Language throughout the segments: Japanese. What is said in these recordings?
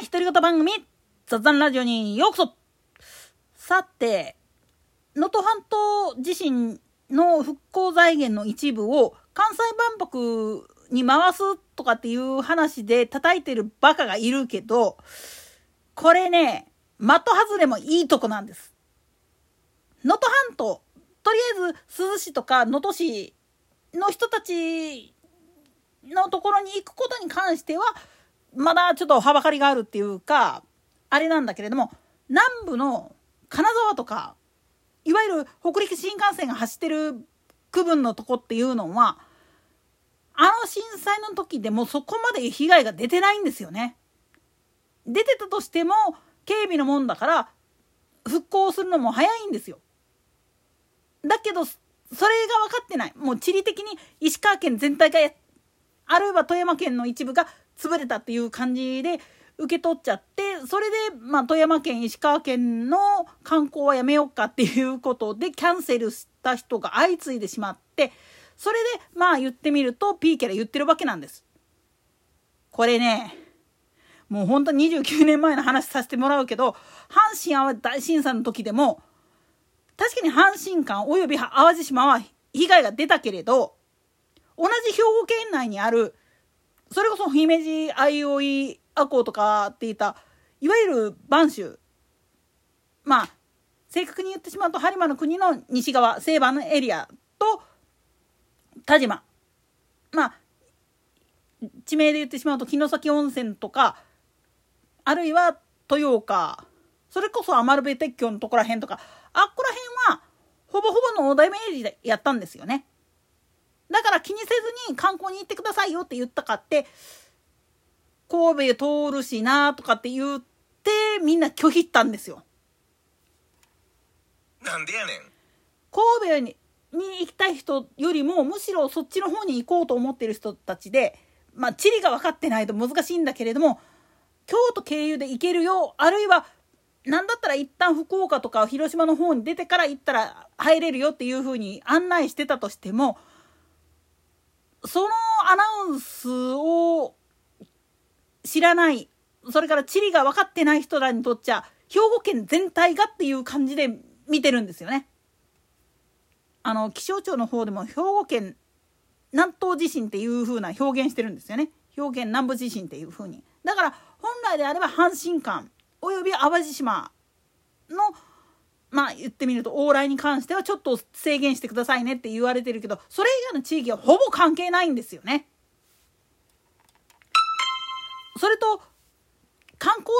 な独り言番組、雑談ラジオにようこそさて、能登半島地震の復興財源の一部を関西万博に回すとかっていう話で叩いてるバカがいるけど、これね、的外れもいいとこなんです。能登半島、とりあえず珠洲市とか能登市の人たちのところに行くことに関しては、まだちょっとはばかりがあるっていうか、あれなんだけれども、南部の金沢とか、いわゆる北陸新幹線が走ってる区分のとこっていうのは、あの震災の時でもそこまで被害が出てないんですよね。出てたとしても、警備のもんだから、復興するのも早いんですよ。だけど、それが分かってない。もう地理的に石川県全体があるいは富山県の一部が潰れたっていう感じで受け取っちゃってそれで、まあ、富山県石川県の観光はやめようかっていうことでキャンセルした人が相次いでしまってそれでまあ言ってみるとピーケラ言ってるわけなんです。これねもうほんと29年前の話させてもらうけど阪神・淡路大震災の時でも確かに阪神間および淡路島は被害が出たけれど同じ兵庫県内にあるそれこそ姫路相生赤穂とかっていったいわゆる播州まあ正確に言ってしまうと播磨の国の西側西番エリアと田島。まあ地名で言ってしまうと城崎温泉とかあるいは豊岡。それこそ余部鉄橋のとこら辺とか。あっこら辺はほぼほぼの大台イメージでやったんですよね。だから気にせずに観光に行ってくださいよって言ったかって神戸通るしなとかって言ってみんな拒否ったんですよ。なんでやねん。神戸にに行きたい人よりもむしろそっちの方に行こうと思ってる人たちでまあ地理が分かってないと難しいんだけれども京都経由で行けるよあるいは何だったら一旦福岡とか広島の方に出てから行ったら入れるよっていうふうに案内してたとしてもそのアナウンスを知らない、それから地理が分かってない人らにとっちゃ、兵庫県全体がっていう感じで見てるんですよね。あの、気象庁の方でも兵庫県南東地震っていう風な表現してるんですよね。兵庫県南部地震っていう風に。だから本来であれば阪神間および淡路島のまあ言ってみると往来に関してはちょっと制限してくださいねって言われてるけどそれ以外の地域はほぼ関係ないんですよね。それと観光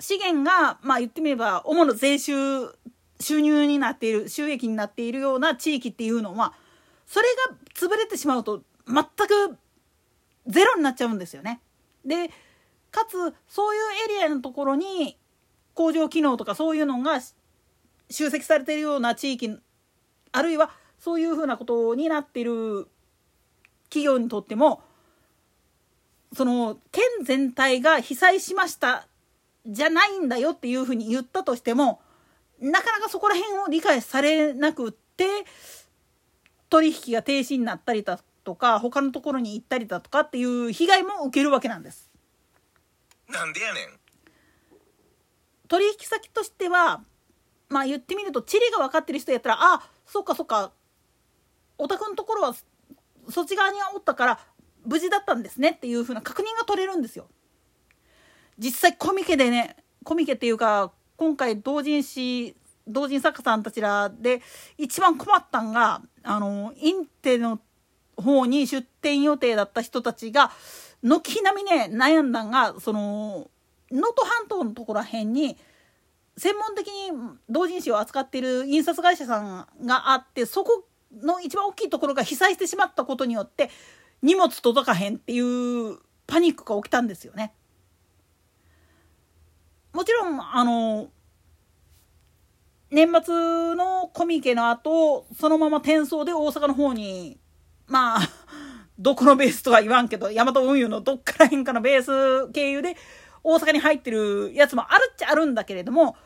資源がまあ言ってみれば主な税収収入になっている収益になっているような地域っていうのはそれが潰れてしまうと全くゼロになっちゃうんですよね。でかつそういうエリアのところに工場機能とかそういうのが集積されているような地域あるいはそういうふうなことになっている企業にとってもその県全体が被災しましたじゃないんだよっていうふうに言ったとしてもなかなかそこら辺を理解されなくって取引が停止になったりだとか他のところに行ったりだとかっていう被害も受けるわけなんです。なんでやねん取引先としてはまあ言ってみると地理が分かってる人やったらあそっかそっかお宅のところはそっち側におったから無事だったんですねっていう風な確認が取れるんですよ。実際コミケでねコミケっていうか今回同人誌同人作家さんたちらで一番困ったんがあのインテの方に出店予定だった人たちが軒並みね悩んだんがその能登半島のところら辺に専門的に同人誌を扱っている印刷会社さんがあってそこの一番大きいところが被災してしまったことによって荷物届かへんっていうパニックが起きたんですよね。もちろんあの年末のコミケの後そのまま転送で大阪の方にまあ どこのベースとは言わんけどヤマト運輸のどっからへんかのベース経由で大阪に入ってるやつもあるっちゃあるんだけれども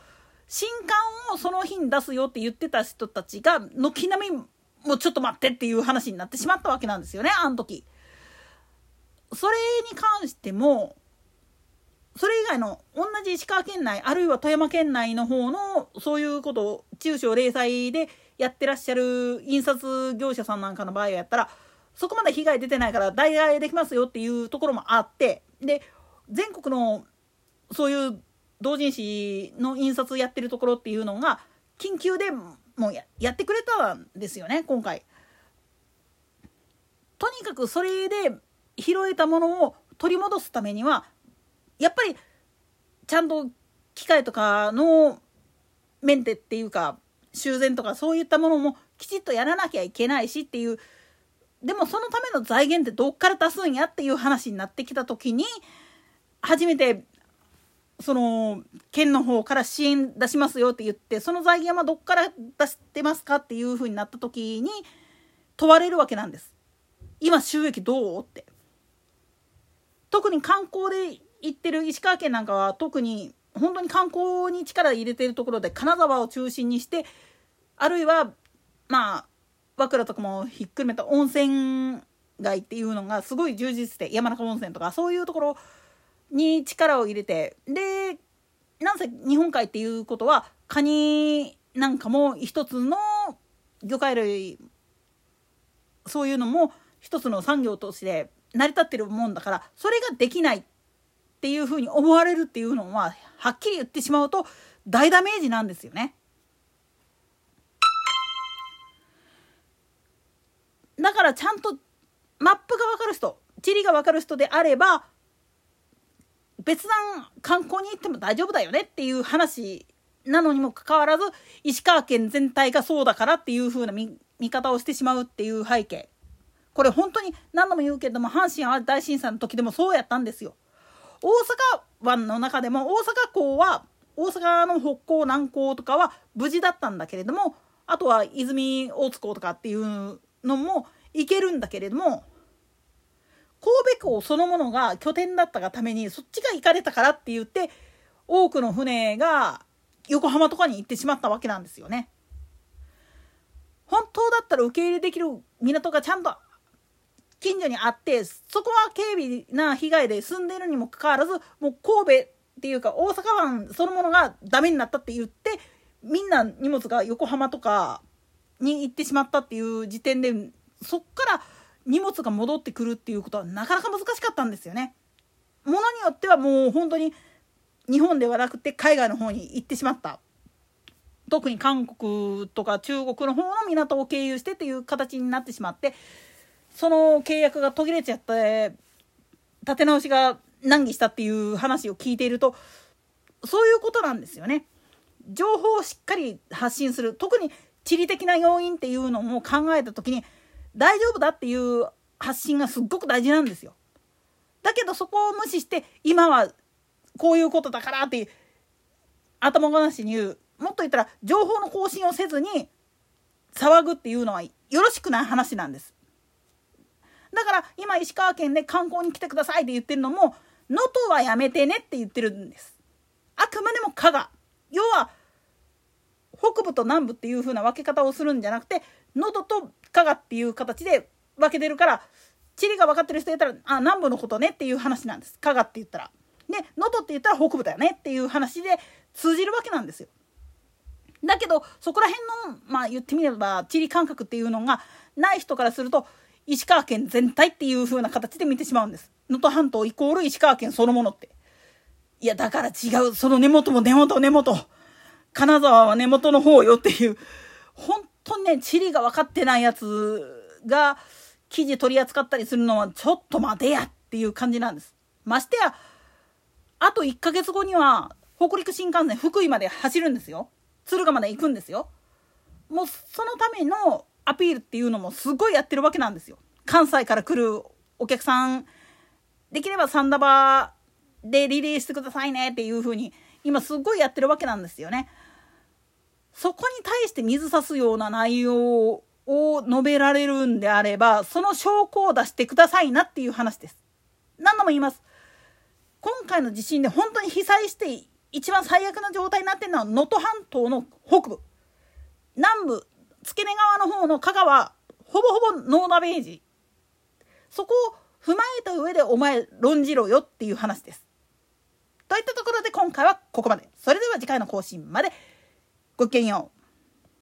新刊をその日に出すよって言ってた人たちが軒並みもうちょっと待ってっていう話になってしまったわけなんですよねあの時。それに関してもそれ以外の同じ石川県内あるいは富山県内の方のそういうことを中小零細でやってらっしゃる印刷業者さんなんかの場合やったらそこまで被害出てないから代替できますよっていうところもあってで全国のそういう同人誌の印刷やってるところっていうのが緊急でもうややってくれたんですよね今回。とにかくそれで拾えたものを取り戻すためにはやっぱりちゃんと機械とかのメンテっていうか修繕とかそういったものもきちっとやらなきゃいけないしっていうでもそのための財源ってどっから出すんやっていう話になってきた時に初めてその県の方から支援出しますよって言ってその財源はどっから出してますかっていうふうになった時に問われるわけなんです。今収益どうって特に観光で行ってる石川県なんかは特に本当に観光に力入れてるところで金沢を中心にしてあるいはまあ和倉とかもひっくるめた温泉街っていうのがすごい充実して山中温泉とかそういうところに力を入れてでなんせ日本海っていうことはカニなんかも一つの魚介類そういうのも一つの産業として成り立ってるもんだからそれができないっていうふうに思われるっていうのははっきり言ってしまうと大ダメージなんですよね。だからちゃんとマップが分かる人地理が分かる人であれば別段観光に行っても大丈夫だよねっていう話なのにもかかわらず石川県全体がそうだからっていう風な見方をしてしまうっていう背景これ本当に何度も言うけども阪神・淡路大震災の時でもそうやったんですよ。大阪湾の中でも大阪港は大阪の北港南港とかは無事だったんだけれどもあとは泉大津港とかっていうのも行けるんだけれども神戸港そのものが拠点だったがためにそっちが行かれたからって言って多くの船が横浜とかに行ってしまったわけなんですよね。本当だったら受け入れできる港がちゃんと近所にあってそこは軽微な被害で住んでいるにもかかわらずもう神戸っていうか大阪湾そのものがダメになったって言ってみんな荷物が横浜とかに行ってしまったっていう時点でそっから荷物が戻ってくるっていうことはなかなか難しかったんですよね。ものによってはもう本当に日本ではなくて海外の方に行ってしまった特に韓国とか中国の方の港を経由してっていう形になってしまってその契約が途切れちゃって立て直しが難儀したっていう話を聞いているとそういうことなんですよね。情報をしっかり発信する特に地理的な要因っていうのも考えた時に大丈夫だっていう発信がすっごく大事なんですよ。だけどそこを無視して今はこういうことだからって頭ごなしに言うもっと言ったら情報の更新をせずに騒ぐっていうのはよろしくない話なんです。だから今石川県で観光に来てくださいって言ってるのも能登はやめてねって言ってるんです。あくまでも加賀要は北部と南部っていう風な分け方をするんじゃなくて能登と加賀っていう形で分けてるから地理が分かってる人やったらあ南部のことねっていう話なんです加賀って言ったら。で能登って言ったら北部だよねっていう話で通じるわけなんですよ。だけどそこら辺のまあ言ってみれば地理感覚っていうのがない人からすると石川県全体っていう風な形で見てしまうんです。能登半島イコール石川県そのものって。いや、だから違う。その根元も根元根元。金沢は根元の方よっていう。本当にね、地理が分かってないやつが記事取り扱ったりするのはちょっと待てやっていう感じなんです。ましてや、あと1ヶ月後には北陸新幹線福井まで走るんですよ。敦賀まで行くんですよ。もうそのためのアピールっていうのもすごいやってるわけなんですよ。関西から来るお客さん、できればサンダバーでリレーしてくださいねっていう風に今すごいやってるわけなんですよね。そこに対して水差すような内容を述べられるんであれば、その証拠を出してくださいなっていう話です。何度も言います。今回の地震で本当に被災して一番最悪な状態になってるのは能登半島の北部。南部、付け根川の方の香川ほぼほぼノーダメージそこを踏まえた上でお前論じろよっていう話ですといったところで今回はここまでそれでは次回の更新までごきげんよう。